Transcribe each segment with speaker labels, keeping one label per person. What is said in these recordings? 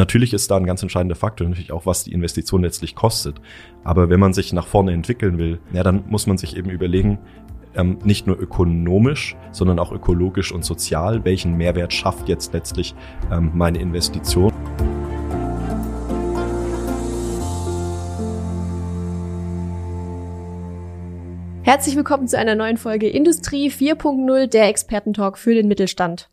Speaker 1: natürlich ist da ein ganz entscheidender Faktor natürlich auch, was die Investition letztlich kostet. Aber wenn man sich nach vorne entwickeln will, ja, dann muss man sich eben überlegen, ähm, nicht nur ökonomisch, sondern auch ökologisch und sozial, welchen Mehrwert schafft jetzt letztlich ähm, meine Investition.
Speaker 2: Herzlich willkommen zu einer neuen Folge Industrie 4.0, der Expertentalk für den Mittelstand.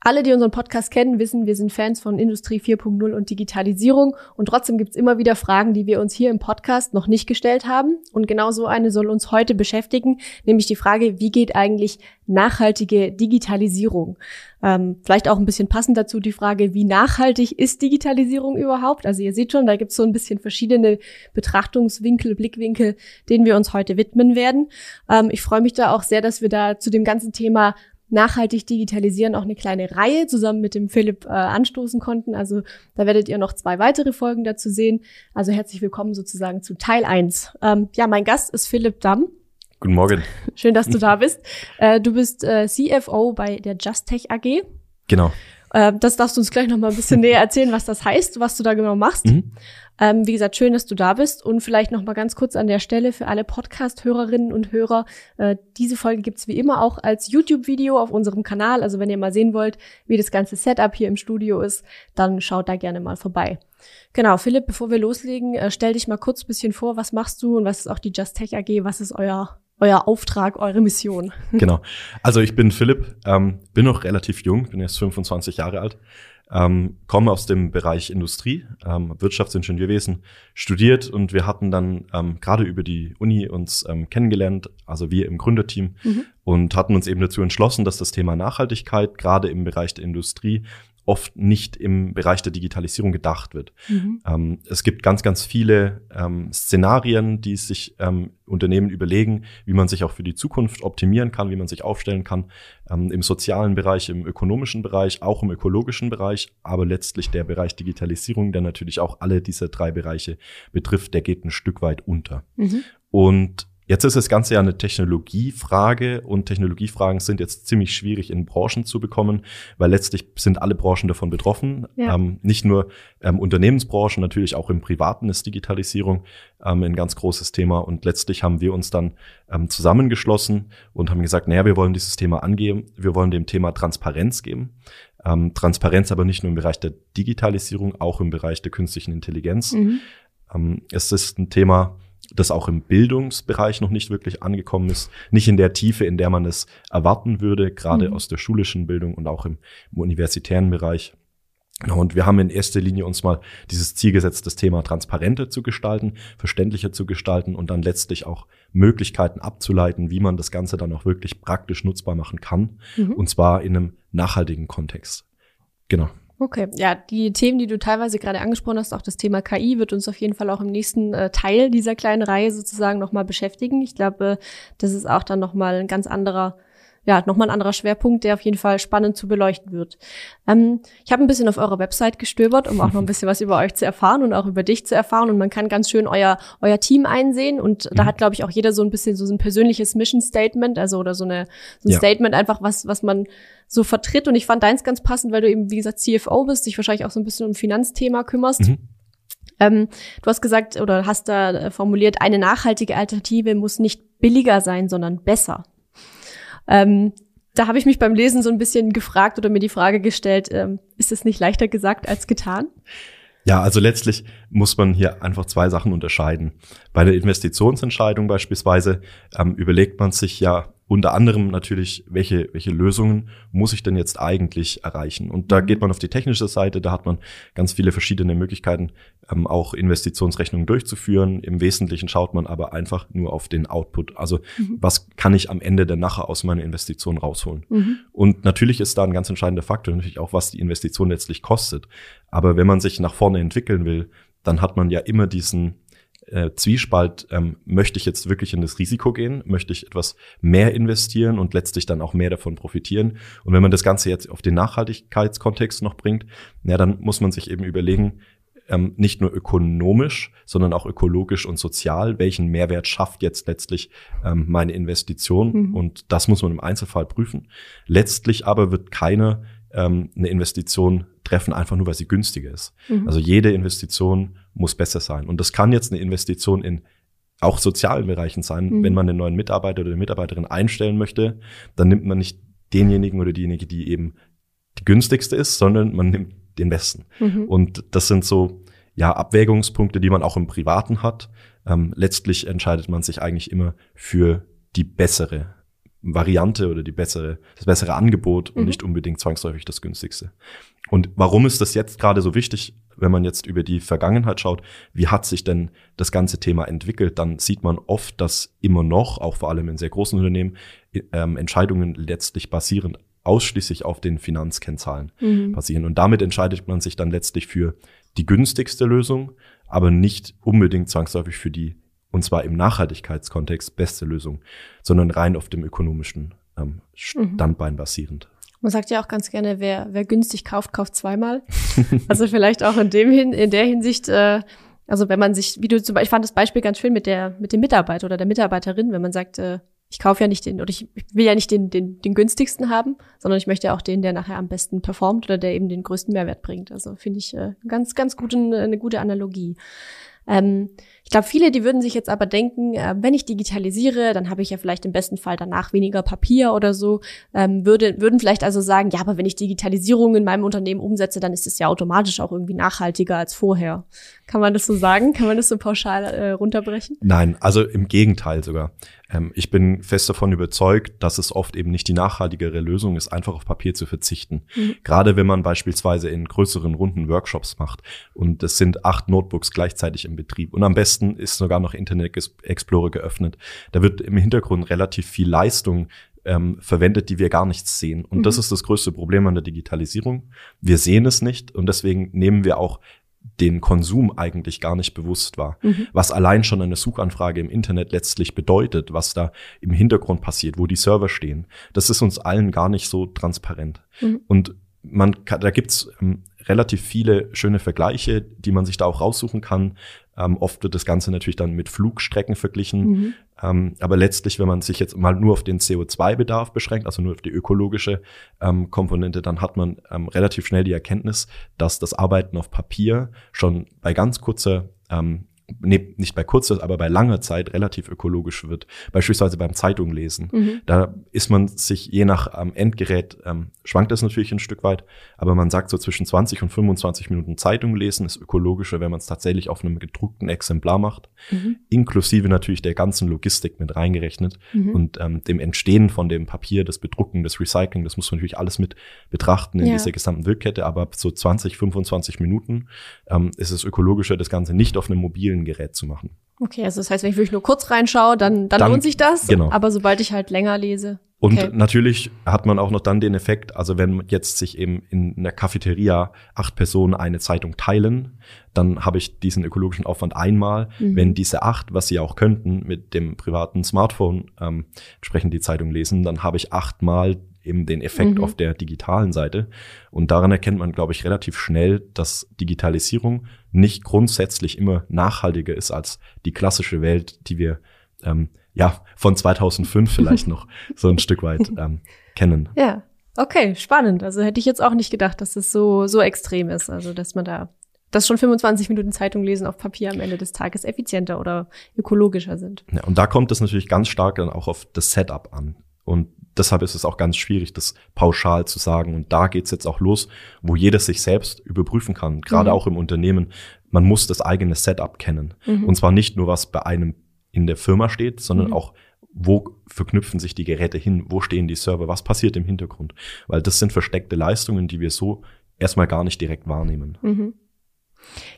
Speaker 2: Alle, die unseren Podcast kennen, wissen, wir sind Fans von Industrie 4.0 und Digitalisierung und trotzdem gibt's immer wieder Fragen, die wir uns hier im Podcast noch nicht gestellt haben. Und genau so eine soll uns heute beschäftigen, nämlich die Frage, wie geht eigentlich nachhaltige Digitalisierung? Ähm, vielleicht auch ein bisschen passend dazu die Frage, wie nachhaltig ist Digitalisierung überhaupt? Also ihr seht schon, da gibt's so ein bisschen verschiedene Betrachtungswinkel, Blickwinkel, denen wir uns heute widmen werden. Ähm, ich freue mich da auch sehr, dass wir da zu dem ganzen Thema nachhaltig digitalisieren auch eine kleine Reihe zusammen mit dem Philipp äh, anstoßen konnten. Also da werdet ihr noch zwei weitere Folgen dazu sehen. Also herzlich willkommen sozusagen zu Teil eins. Ähm, ja, mein Gast ist Philipp Damm.
Speaker 1: Guten Morgen.
Speaker 2: Schön, dass du da bist. Äh, du bist äh, CFO bei der JustTech AG.
Speaker 1: Genau.
Speaker 2: Äh, das darfst du uns gleich noch mal ein bisschen näher erzählen, was das heißt, was du da genau machst. Mhm. Ähm, wie gesagt, schön, dass du da bist und vielleicht noch mal ganz kurz an der Stelle für alle Podcast-Hörerinnen und Hörer. Äh, diese Folge gibt's wie immer auch als YouTube-Video auf unserem Kanal. Also wenn ihr mal sehen wollt, wie das ganze Setup hier im Studio ist, dann schaut da gerne mal vorbei. Genau, Philipp, bevor wir loslegen, äh, stell dich mal kurz ein bisschen vor, was machst du und was ist auch die Just Tech AG, was ist euer euer Auftrag, eure Mission.
Speaker 1: Genau. Also ich bin Philipp, ähm, bin noch relativ jung, bin erst 25 Jahre alt, ähm, komme aus dem Bereich Industrie, ähm, Wirtschaftsingenieurwesen studiert und wir hatten dann ähm, gerade über die Uni uns ähm, kennengelernt, also wir im Gründerteam mhm. und hatten uns eben dazu entschlossen, dass das Thema Nachhaltigkeit gerade im Bereich der Industrie oft nicht im Bereich der Digitalisierung gedacht wird. Mhm. Ähm, es gibt ganz, ganz viele ähm, Szenarien, die sich ähm, Unternehmen überlegen, wie man sich auch für die Zukunft optimieren kann, wie man sich aufstellen kann, ähm, im sozialen Bereich, im ökonomischen Bereich, auch im ökologischen Bereich, aber letztlich der Bereich Digitalisierung, der natürlich auch alle diese drei Bereiche betrifft, der geht ein Stück weit unter. Mhm. Und Jetzt ist das Ganze ja eine Technologiefrage und Technologiefragen sind jetzt ziemlich schwierig in Branchen zu bekommen, weil letztlich sind alle Branchen davon betroffen. Ja. Ähm, nicht nur ähm, Unternehmensbranchen, natürlich auch im Privaten ist Digitalisierung ähm, ein ganz großes Thema und letztlich haben wir uns dann ähm, zusammengeschlossen und haben gesagt, naja, wir wollen dieses Thema angehen, wir wollen dem Thema Transparenz geben. Ähm, Transparenz aber nicht nur im Bereich der Digitalisierung, auch im Bereich der künstlichen Intelligenz. Mhm. Ähm, es ist ein Thema, das auch im Bildungsbereich noch nicht wirklich angekommen ist, nicht in der Tiefe, in der man es erwarten würde, gerade mhm. aus der schulischen Bildung und auch im, im universitären Bereich. Und wir haben in erster Linie uns mal dieses Ziel gesetzt, das Thema transparenter zu gestalten, verständlicher zu gestalten und dann letztlich auch Möglichkeiten abzuleiten, wie man das Ganze dann auch wirklich praktisch nutzbar machen kann. Mhm. Und zwar in einem nachhaltigen Kontext. Genau.
Speaker 2: Okay, ja, die Themen, die du teilweise gerade angesprochen hast, auch das Thema KI, wird uns auf jeden Fall auch im nächsten äh, Teil dieser kleinen Reihe sozusagen nochmal beschäftigen. Ich glaube, das ist auch dann nochmal ein ganz anderer ja, nochmal ein anderer Schwerpunkt, der auf jeden Fall spannend zu beleuchten wird. Ähm, ich habe ein bisschen auf eurer Website gestöbert, um auch noch ein bisschen was über euch zu erfahren und auch über dich zu erfahren. Und man kann ganz schön euer, euer Team einsehen. Und da hat, glaube ich, auch jeder so ein bisschen so ein persönliches Mission Statement, also oder so, eine, so ein ja. Statement einfach, was, was man so vertritt. Und ich fand deins ganz passend, weil du eben, wie gesagt, CFO bist, dich wahrscheinlich auch so ein bisschen um Finanzthema kümmerst. Mhm. Ähm, du hast gesagt oder hast da äh, formuliert, eine nachhaltige Alternative muss nicht billiger sein, sondern besser. Ähm, da habe ich mich beim Lesen so ein bisschen gefragt oder mir die Frage gestellt, ähm, ist es nicht leichter gesagt als getan?
Speaker 1: Ja, also letztlich muss man hier einfach zwei Sachen unterscheiden. Bei der Investitionsentscheidung beispielsweise ähm, überlegt man sich ja, unter anderem natürlich, welche, welche Lösungen muss ich denn jetzt eigentlich erreichen? Und da mhm. geht man auf die technische Seite, da hat man ganz viele verschiedene Möglichkeiten, ähm, auch Investitionsrechnungen durchzuführen. Im Wesentlichen schaut man aber einfach nur auf den Output. Also mhm. was kann ich am Ende denn nachher aus meiner Investition rausholen? Mhm. Und natürlich ist da ein ganz entscheidender Faktor, natürlich auch, was die Investition letztlich kostet. Aber wenn man sich nach vorne entwickeln will, dann hat man ja immer diesen äh, Zwiespalt, ähm, möchte ich jetzt wirklich in das Risiko gehen, möchte ich etwas mehr investieren und letztlich dann auch mehr davon profitieren. Und wenn man das Ganze jetzt auf den Nachhaltigkeitskontext noch bringt, ja, dann muss man sich eben überlegen, ähm, nicht nur ökonomisch, sondern auch ökologisch und sozial, welchen Mehrwert schafft jetzt letztlich ähm, meine Investition. Mhm. Und das muss man im Einzelfall prüfen. Letztlich aber wird keiner ähm, eine Investition treffen, einfach nur weil sie günstiger ist. Mhm. Also jede Investition muss besser sein. Und das kann jetzt eine Investition in auch sozialen Bereichen sein. Mhm. Wenn man einen neuen Mitarbeiter oder eine Mitarbeiterin einstellen möchte, dann nimmt man nicht denjenigen oder diejenige, die eben die günstigste ist, sondern man nimmt den besten. Mhm. Und das sind so ja Abwägungspunkte, die man auch im Privaten hat. Ähm, letztlich entscheidet man sich eigentlich immer für die bessere Variante oder die bessere, das bessere Angebot und mhm. nicht unbedingt zwangsläufig das günstigste. Und warum ist das jetzt gerade so wichtig, wenn man jetzt über die Vergangenheit schaut? Wie hat sich denn das ganze Thema entwickelt? Dann sieht man oft, dass immer noch, auch vor allem in sehr großen Unternehmen, ähm, Entscheidungen letztlich basieren ausschließlich auf den Finanzkennzahlen mhm. basieren. Und damit entscheidet man sich dann letztlich für die günstigste Lösung, aber nicht unbedingt zwangsläufig für die, und zwar im Nachhaltigkeitskontext, beste Lösung, sondern rein auf dem ökonomischen ähm, mhm. Standbein basierend.
Speaker 2: Man sagt ja auch ganz gerne, wer, wer günstig kauft, kauft zweimal. also vielleicht auch in dem hin, in der Hinsicht, äh, also wenn man sich, wie du zum Beispiel, ich fand das Beispiel ganz schön mit der, mit dem Mitarbeiter oder der Mitarbeiterin, wenn man sagt, äh, ich kaufe ja nicht den, oder ich will ja nicht den, den, den günstigsten haben, sondern ich möchte ja auch den, der nachher am besten performt oder der eben den größten Mehrwert bringt. Also finde ich äh, ganz, ganz guten, eine gute Analogie. Ähm, ich glaube, viele, die würden sich jetzt aber denken, äh, wenn ich digitalisiere, dann habe ich ja vielleicht im besten Fall danach weniger Papier oder so, ähm, würde, würden vielleicht also sagen, ja, aber wenn ich Digitalisierung in meinem Unternehmen umsetze, dann ist es ja automatisch auch irgendwie nachhaltiger als vorher. Kann man das so sagen? Kann man das so pauschal äh, runterbrechen?
Speaker 1: Nein, also im Gegenteil sogar. Ähm, ich bin fest davon überzeugt, dass es oft eben nicht die nachhaltigere Lösung ist, einfach auf Papier zu verzichten. Mhm. Gerade wenn man beispielsweise in größeren Runden Workshops macht und es sind acht Notebooks gleichzeitig im Betrieb und am besten ist sogar noch Internet Explorer geöffnet. Da wird im Hintergrund relativ viel Leistung ähm, verwendet, die wir gar nicht sehen. Und mhm. das ist das größte Problem an der Digitalisierung. Wir sehen es nicht und deswegen nehmen wir auch den Konsum eigentlich gar nicht bewusst war. Mhm. Was allein schon eine Suchanfrage im Internet letztlich bedeutet, was da im Hintergrund passiert, wo die Server stehen. Das ist uns allen gar nicht so transparent. Mhm. Und man da gibt's ähm, relativ viele schöne Vergleiche, die man sich da auch raussuchen kann. Ähm, oft wird das Ganze natürlich dann mit Flugstrecken verglichen. Mhm. Ähm, aber letztlich, wenn man sich jetzt mal nur auf den CO2-Bedarf beschränkt, also nur auf die ökologische ähm, Komponente, dann hat man ähm, relativ schnell die Erkenntnis, dass das Arbeiten auf Papier schon bei ganz kurzer ähm, nee, nicht bei kurzer, aber bei langer Zeit relativ ökologisch wird. Beispielsweise beim Zeitung lesen. Mhm. Da ist man sich je nach ähm, Endgerät, ähm, schwankt das natürlich ein Stück weit, aber man sagt so zwischen 20 und 25 Minuten Zeitung lesen ist ökologischer, wenn man es tatsächlich auf einem gedruckten Exemplar macht, mhm. inklusive natürlich der ganzen Logistik mit reingerechnet mhm. und ähm, dem Entstehen von dem Papier, das Bedrucken, das Recycling, das muss man natürlich alles mit betrachten in ja. dieser gesamten Wildkette, aber so 20, 25 Minuten ähm, ist es ökologischer, das Ganze nicht auf einem mobilen mobilen Gerät zu machen.
Speaker 2: Okay, also das heißt, wenn ich wirklich nur kurz reinschaue, dann, dann, dann lohnt sich das. Genau. Aber sobald ich halt länger lese.
Speaker 1: Und okay. natürlich hat man auch noch dann den Effekt, also wenn jetzt sich eben in einer Cafeteria acht Personen eine Zeitung teilen, dann habe ich diesen ökologischen Aufwand einmal. Mhm. Wenn diese acht, was sie auch könnten, mit dem privaten Smartphone ähm, entsprechend die Zeitung lesen, dann habe ich achtmal eben den Effekt mhm. auf der digitalen Seite. Und daran erkennt man, glaube ich, relativ schnell, dass Digitalisierung nicht grundsätzlich immer nachhaltiger ist als die klassische Welt, die wir ähm, ja von 2005 vielleicht noch so ein Stück weit ähm, kennen.
Speaker 2: Ja, okay, spannend. Also hätte ich jetzt auch nicht gedacht, dass es so so extrem ist, also dass man da dass schon 25 Minuten Zeitung lesen auf Papier am Ende des Tages effizienter oder ökologischer sind.
Speaker 1: Ja, und da kommt es natürlich ganz stark dann auch auf das Setup an. Und deshalb ist es auch ganz schwierig, das pauschal zu sagen. Und da geht's jetzt auch los, wo jeder sich selbst überprüfen kann, gerade mhm. auch im Unternehmen. Man muss das eigene Setup kennen. Mhm. Und zwar nicht nur, was bei einem in der Firma steht, sondern mhm. auch, wo verknüpfen sich die Geräte hin, wo stehen die Server, was passiert im Hintergrund. Weil das sind versteckte Leistungen, die wir so erstmal gar nicht direkt wahrnehmen.
Speaker 2: Mhm.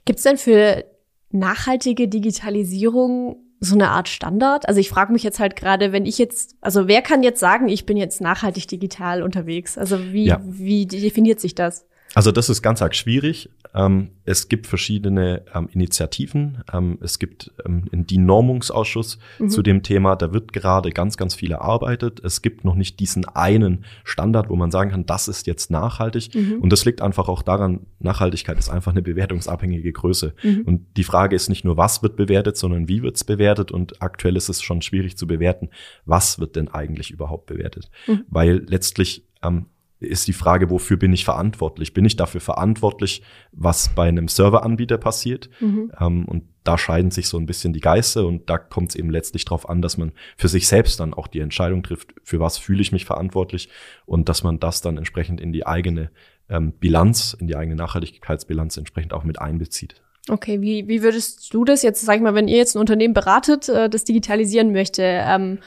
Speaker 2: Gibt's denn für nachhaltige Digitalisierung so eine Art Standard? Also ich frage mich jetzt halt gerade, wenn ich jetzt, also wer kann jetzt sagen, ich bin jetzt nachhaltig digital unterwegs? Also wie, ja. wie definiert sich das?
Speaker 1: Also das ist ganz arg schwierig. Ähm, es gibt verschiedene ähm, Initiativen. Ähm, es gibt ähm, einen DIN-Normungsausschuss mhm. zu dem Thema. Da wird gerade ganz, ganz viel erarbeitet. Es gibt noch nicht diesen einen Standard, wo man sagen kann, das ist jetzt nachhaltig. Mhm. Und das liegt einfach auch daran, Nachhaltigkeit ist einfach eine bewertungsabhängige Größe. Mhm. Und die Frage ist nicht nur, was wird bewertet, sondern wie wird es bewertet. Und aktuell ist es schon schwierig zu bewerten, was wird denn eigentlich überhaupt bewertet. Mhm. Weil letztlich ähm, ist die Frage, wofür bin ich verantwortlich? Bin ich dafür verantwortlich, was bei einem Serveranbieter passiert? Mhm. Ähm, und da scheiden sich so ein bisschen die Geister und da kommt es eben letztlich darauf an, dass man für sich selbst dann auch die Entscheidung trifft, für was fühle ich mich verantwortlich und dass man das dann entsprechend in die eigene ähm, Bilanz, in die eigene Nachhaltigkeitsbilanz entsprechend auch mit einbezieht.
Speaker 2: Okay, wie, wie würdest du das jetzt, sag ich mal, wenn ihr jetzt ein Unternehmen beratet, äh, das digitalisieren möchte, ähm,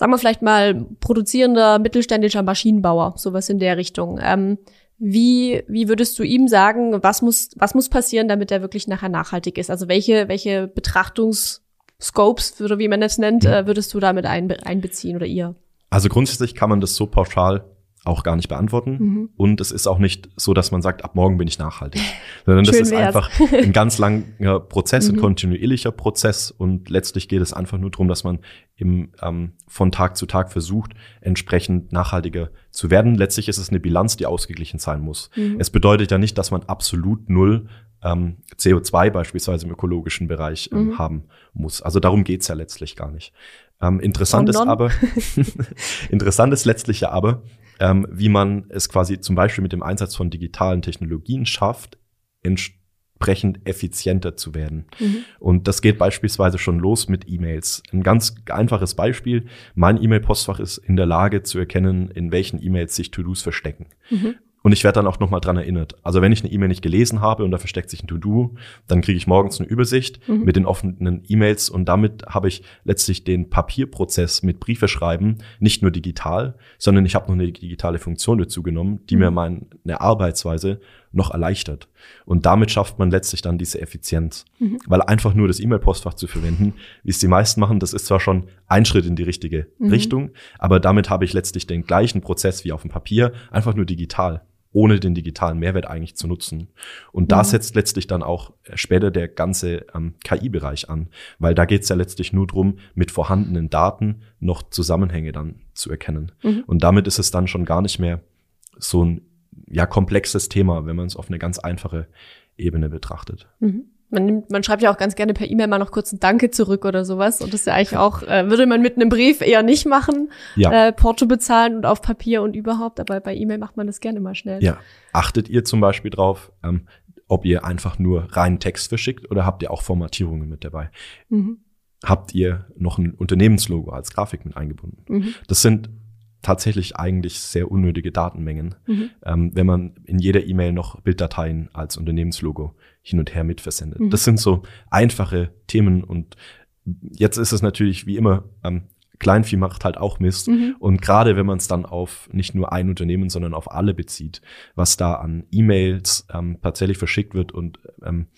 Speaker 2: sagen wir vielleicht mal produzierender mittelständischer Maschinenbauer, sowas in der Richtung. Ähm, wie, wie würdest du ihm sagen, was muss, was muss passieren, damit er wirklich nachher nachhaltig ist? Also welche, welche Betrachtungsscopes, oder wie man das nennt, äh, würdest du damit einbe einbeziehen oder ihr?
Speaker 1: Also grundsätzlich kann man das so pauschal auch gar nicht beantworten. Mhm. Und es ist auch nicht so, dass man sagt, ab morgen bin ich nachhaltig. Sondern das ist wär's. einfach ein ganz langer Prozess, ein mhm. kontinuierlicher Prozess. Und letztlich geht es einfach nur darum, dass man im, ähm, von Tag zu Tag versucht, entsprechend nachhaltiger zu werden. Letztlich ist es eine Bilanz, die ausgeglichen sein muss. Mhm. Es bedeutet ja nicht, dass man absolut null ähm, CO2 beispielsweise im ökologischen Bereich ähm, mhm. haben muss. Also darum geht's ja letztlich gar nicht. Ähm, interessant ist aber, interessant ist letztlich ja aber, ähm, wie man es quasi zum Beispiel mit dem Einsatz von digitalen Technologien schafft, entsprechend effizienter zu werden. Mhm. Und das geht beispielsweise schon los mit E-Mails. Ein ganz einfaches Beispiel. Mein E-Mail-Postfach ist in der Lage zu erkennen, in welchen E-Mails sich To-Dos verstecken. Mhm. Und ich werde dann auch nochmal dran erinnert. Also wenn ich eine E-Mail nicht gelesen habe und da versteckt sich ein To-Do, dann kriege ich morgens eine Übersicht mhm. mit den offenen E-Mails und damit habe ich letztlich den Papierprozess mit Briefe schreiben nicht nur digital, sondern ich habe noch eine digitale Funktion dazu genommen, die mhm. mir meine Arbeitsweise noch erleichtert. Und damit schafft man letztlich dann diese Effizienz. Mhm. Weil einfach nur das E-Mail-Postfach zu verwenden, wie es die meisten machen, das ist zwar schon ein Schritt in die richtige mhm. Richtung, aber damit habe ich letztlich den gleichen Prozess wie auf dem Papier, einfach nur digital ohne den digitalen Mehrwert eigentlich zu nutzen. Und da mhm. setzt letztlich dann auch später der ganze ähm, KI-Bereich an, weil da geht es ja letztlich nur drum, mit vorhandenen Daten noch Zusammenhänge dann zu erkennen. Mhm. Und damit ist es dann schon gar nicht mehr so ein ja komplexes Thema, wenn man es auf eine ganz einfache Ebene betrachtet.
Speaker 2: Mhm. Man, nimmt, man schreibt ja auch ganz gerne per E-Mail mal noch kurz ein Danke zurück oder sowas. Und das ist ja eigentlich auch, äh, würde man mit einem Brief eher nicht machen. Ja. Äh, Porto bezahlen und auf Papier und überhaupt, aber bei E-Mail macht man das gerne mal schnell.
Speaker 1: Ja. Achtet ihr zum Beispiel drauf, ähm, ob ihr einfach nur reinen Text verschickt oder habt ihr auch Formatierungen mit dabei? Mhm. Habt ihr noch ein Unternehmenslogo als Grafik mit eingebunden? Mhm. Das sind tatsächlich eigentlich sehr unnötige Datenmengen, mhm. ähm, wenn man in jeder E-Mail noch Bilddateien als Unternehmenslogo hin und her mitversendet. Mhm. Das sind so einfache Themen und jetzt ist es natürlich wie immer, ähm, Kleinvieh macht halt auch Mist. Mhm. Und gerade wenn man es dann auf nicht nur ein Unternehmen, sondern auf alle bezieht, was da an E-Mails ähm, tatsächlich verschickt wird und ähm,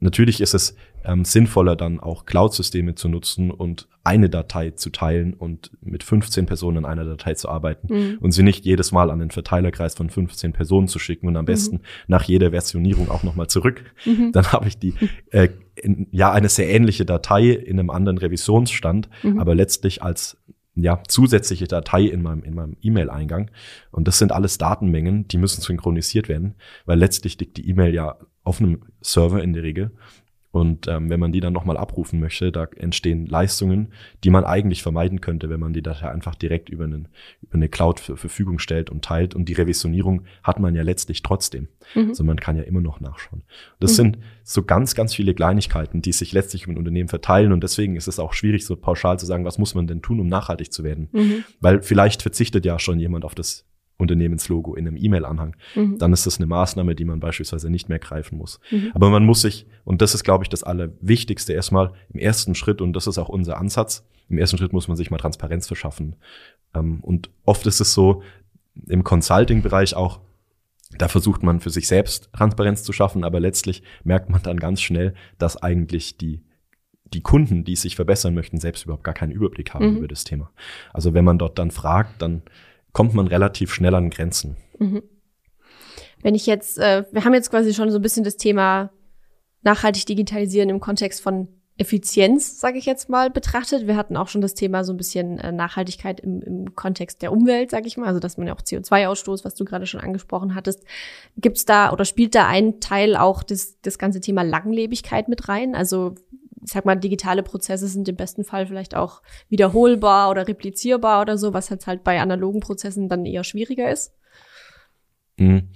Speaker 1: Natürlich ist es ähm, sinnvoller, dann auch Cloud-Systeme zu nutzen und eine Datei zu teilen und mit 15 Personen in einer Datei zu arbeiten mhm. und sie nicht jedes Mal an den Verteilerkreis von 15 Personen zu schicken und am mhm. besten mhm. nach jeder Versionierung auch nochmal zurück. Mhm. Dann habe ich die, äh, in, ja, eine sehr ähnliche Datei in einem anderen Revisionsstand, mhm. aber letztlich als ja, zusätzliche Datei in meinem, in meinem E-Mail-Eingang. Und das sind alles Datenmengen, die müssen synchronisiert werden, weil letztlich liegt die E-Mail ja auf einem Server in der Regel. Und ähm, wenn man die dann nochmal abrufen möchte, da entstehen Leistungen, die man eigentlich vermeiden könnte, wenn man die Datei einfach direkt über, einen, über eine Cloud zur Verfügung stellt und teilt. Und die Revisionierung hat man ja letztlich trotzdem. Mhm. Also man kann ja immer noch nachschauen. Das mhm. sind so ganz, ganz viele Kleinigkeiten, die sich letztlich im Unternehmen verteilen. Und deswegen ist es auch schwierig, so pauschal zu sagen, was muss man denn tun, um nachhaltig zu werden. Mhm. Weil vielleicht verzichtet ja schon jemand auf das Unternehmenslogo in einem E-Mail-Anhang, mhm. dann ist das eine Maßnahme, die man beispielsweise nicht mehr greifen muss. Mhm. Aber man muss sich, und das ist, glaube ich, das Allerwichtigste erstmal im ersten Schritt, und das ist auch unser Ansatz, im ersten Schritt muss man sich mal Transparenz verschaffen. Ähm, und oft ist es so, im Consulting-Bereich auch, da versucht man für sich selbst Transparenz zu schaffen, aber letztlich merkt man dann ganz schnell, dass eigentlich die die Kunden, die sich verbessern möchten, selbst überhaupt gar keinen Überblick haben mhm. über das Thema. Also wenn man dort dann fragt, dann kommt man relativ schnell an Grenzen. Mhm.
Speaker 2: Wenn ich jetzt, äh, wir haben jetzt quasi schon so ein bisschen das Thema nachhaltig digitalisieren im Kontext von Effizienz, sage ich jetzt mal, betrachtet. Wir hatten auch schon das Thema so ein bisschen äh, Nachhaltigkeit im, im Kontext der Umwelt, sage ich mal, also dass man ja auch CO2-Ausstoß, was du gerade schon angesprochen hattest. Gibt's da oder spielt da ein Teil auch das, das ganze Thema Langlebigkeit mit rein? Also ich sag mal, digitale Prozesse sind im besten Fall vielleicht auch wiederholbar oder replizierbar oder so, was jetzt halt bei analogen Prozessen dann eher schwieriger ist.
Speaker 1: Mhm.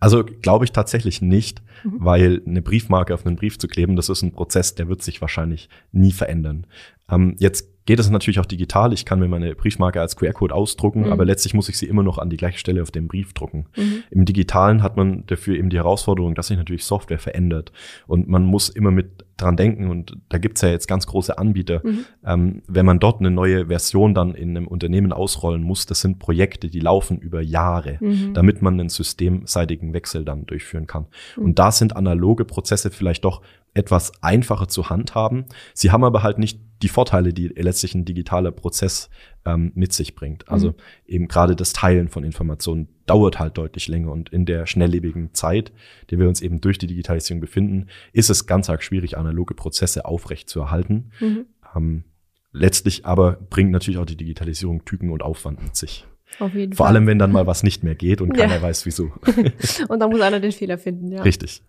Speaker 1: Also glaube ich tatsächlich nicht, mhm. weil eine Briefmarke auf einen Brief zu kleben, das ist ein Prozess, der wird sich wahrscheinlich nie verändern. Ähm, jetzt geht es natürlich auch digital. Ich kann mir meine Briefmarke als QR-Code ausdrucken, mhm. aber letztlich muss ich sie immer noch an die gleiche Stelle auf dem Brief drucken. Mhm. Im Digitalen hat man dafür eben die Herausforderung, dass sich natürlich Software verändert und man muss immer mit dran denken und da gibt's ja jetzt ganz große Anbieter. Mhm. Ähm, wenn man dort eine neue Version dann in einem Unternehmen ausrollen muss, das sind Projekte, die laufen über Jahre, mhm. damit man einen systemseitigen Wechsel dann durchführen kann. Mhm. Und da sind analoge Prozesse vielleicht doch etwas einfacher zu handhaben. Sie haben aber halt nicht die Vorteile, die letztlich ein digitaler Prozess ähm, mit sich bringt. Also mhm. eben gerade das Teilen von Informationen dauert halt deutlich länger und in der schnelllebigen Zeit, der wir uns eben durch die Digitalisierung befinden, ist es ganz arg schwierig, analoge Prozesse aufrecht zu erhalten. Mhm. Ähm, letztlich aber bringt natürlich auch die Digitalisierung Tücken und Aufwand mit sich. Auf jeden Vor Fall. allem, wenn dann mal was nicht mehr geht und keiner ja. weiß, wieso.
Speaker 2: und dann muss einer den Fehler finden, ja.
Speaker 1: Richtig.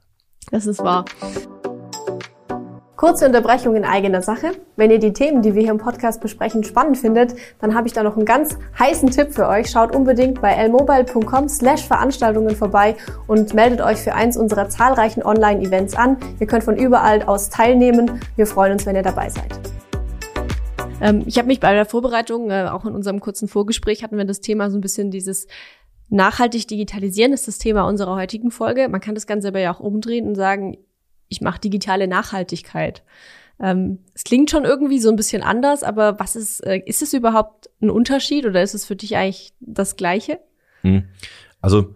Speaker 2: Das ist wahr. Kurze Unterbrechung in eigener Sache. Wenn ihr die Themen, die wir hier im Podcast besprechen, spannend findet, dann habe ich da noch einen ganz heißen Tipp für euch. Schaut unbedingt bei lmobile.com slash Veranstaltungen vorbei und meldet euch für eins unserer zahlreichen Online-Events an. Ihr könnt von überall aus teilnehmen. Wir freuen uns, wenn ihr dabei seid. Ähm, ich habe mich bei der Vorbereitung, äh, auch in unserem kurzen Vorgespräch hatten wir das Thema so ein bisschen dieses Nachhaltig digitalisieren ist das Thema unserer heutigen Folge. Man kann das Ganze aber ja auch umdrehen und sagen, ich mache digitale Nachhaltigkeit. Ähm, es klingt schon irgendwie so ein bisschen anders, aber was ist, äh, ist es überhaupt ein Unterschied oder ist es für dich eigentlich das Gleiche?
Speaker 1: Hm. Also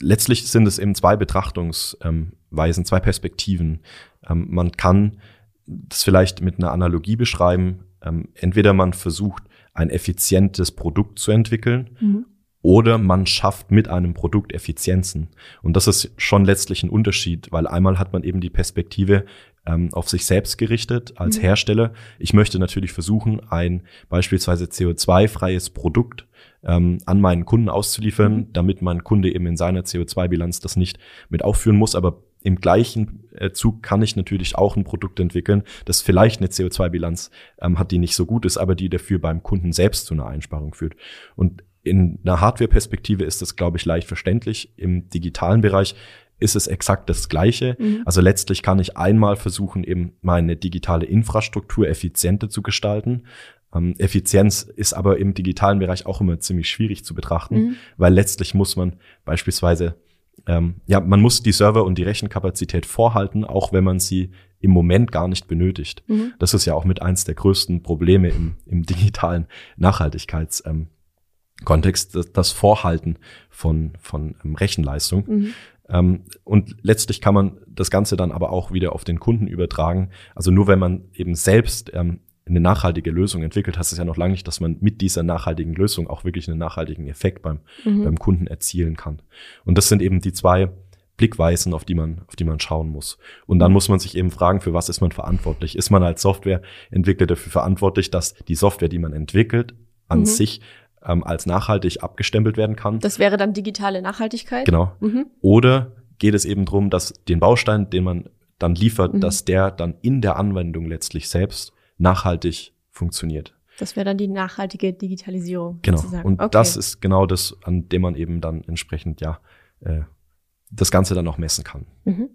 Speaker 1: letztlich sind es eben zwei Betrachtungsweisen, zwei Perspektiven. Ähm, man kann das vielleicht mit einer Analogie beschreiben. Ähm, entweder man versucht, ein effizientes Produkt zu entwickeln mhm oder man schafft mit einem Produkt Effizienzen. Und das ist schon letztlich ein Unterschied, weil einmal hat man eben die Perspektive ähm, auf sich selbst gerichtet als mhm. Hersteller. Ich möchte natürlich versuchen, ein beispielsweise CO2-freies Produkt ähm, an meinen Kunden auszuliefern, mhm. damit mein Kunde eben in seiner CO2-Bilanz das nicht mit aufführen muss, aber im gleichen äh, Zug kann ich natürlich auch ein Produkt entwickeln, das vielleicht eine CO2-Bilanz ähm, hat, die nicht so gut ist, aber die dafür beim Kunden selbst zu einer Einsparung führt. Und in einer Hardware-Perspektive ist das, glaube ich, leicht verständlich. Im digitalen Bereich ist es exakt das Gleiche. Mhm. Also letztlich kann ich einmal versuchen, eben meine digitale Infrastruktur effizienter zu gestalten. Ähm, Effizienz ist aber im digitalen Bereich auch immer ziemlich schwierig zu betrachten, mhm. weil letztlich muss man beispielsweise, ähm, ja, man muss die Server und die Rechenkapazität vorhalten, auch wenn man sie im Moment gar nicht benötigt. Mhm. Das ist ja auch mit eins der größten Probleme im, im digitalen Nachhaltigkeits, ähm, Kontext das Vorhalten von, von ähm, Rechenleistung. Mhm. Ähm, und letztlich kann man das Ganze dann aber auch wieder auf den Kunden übertragen. Also nur wenn man eben selbst ähm, eine nachhaltige Lösung entwickelt, heißt es ja noch lange nicht, dass man mit dieser nachhaltigen Lösung auch wirklich einen nachhaltigen Effekt beim, mhm. beim Kunden erzielen kann. Und das sind eben die zwei Blickweisen, auf die man, auf die man schauen muss. Und dann muss man sich eben fragen, für was ist man verantwortlich? Ist man als Softwareentwickler dafür verantwortlich, dass die Software, die man entwickelt, an mhm. sich ähm, als nachhaltig abgestempelt werden kann.
Speaker 2: Das wäre dann digitale Nachhaltigkeit.
Speaker 1: Genau. Mhm. Oder geht es eben darum, dass den Baustein, den man dann liefert, mhm. dass der dann in der Anwendung letztlich selbst nachhaltig funktioniert.
Speaker 2: Das wäre dann die nachhaltige Digitalisierung.
Speaker 1: Genau. Sozusagen. Und okay. das ist genau das, an dem man eben dann entsprechend ja äh, das Ganze dann auch messen kann. Mhm.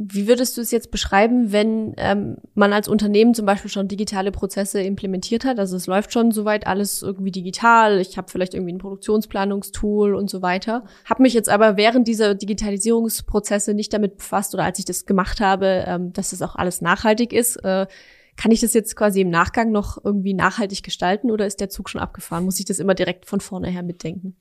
Speaker 2: Wie würdest du es jetzt beschreiben, wenn ähm, man als Unternehmen zum Beispiel schon digitale Prozesse implementiert hat? Also es läuft schon soweit alles irgendwie digital. Ich habe vielleicht irgendwie ein Produktionsplanungstool und so weiter. Habe mich jetzt aber während dieser Digitalisierungsprozesse nicht damit befasst oder als ich das gemacht habe, ähm, dass das auch alles nachhaltig ist. Äh, kann ich das jetzt quasi im Nachgang noch irgendwie nachhaltig gestalten oder ist der Zug schon abgefahren? Muss ich das immer direkt von vorne her mitdenken?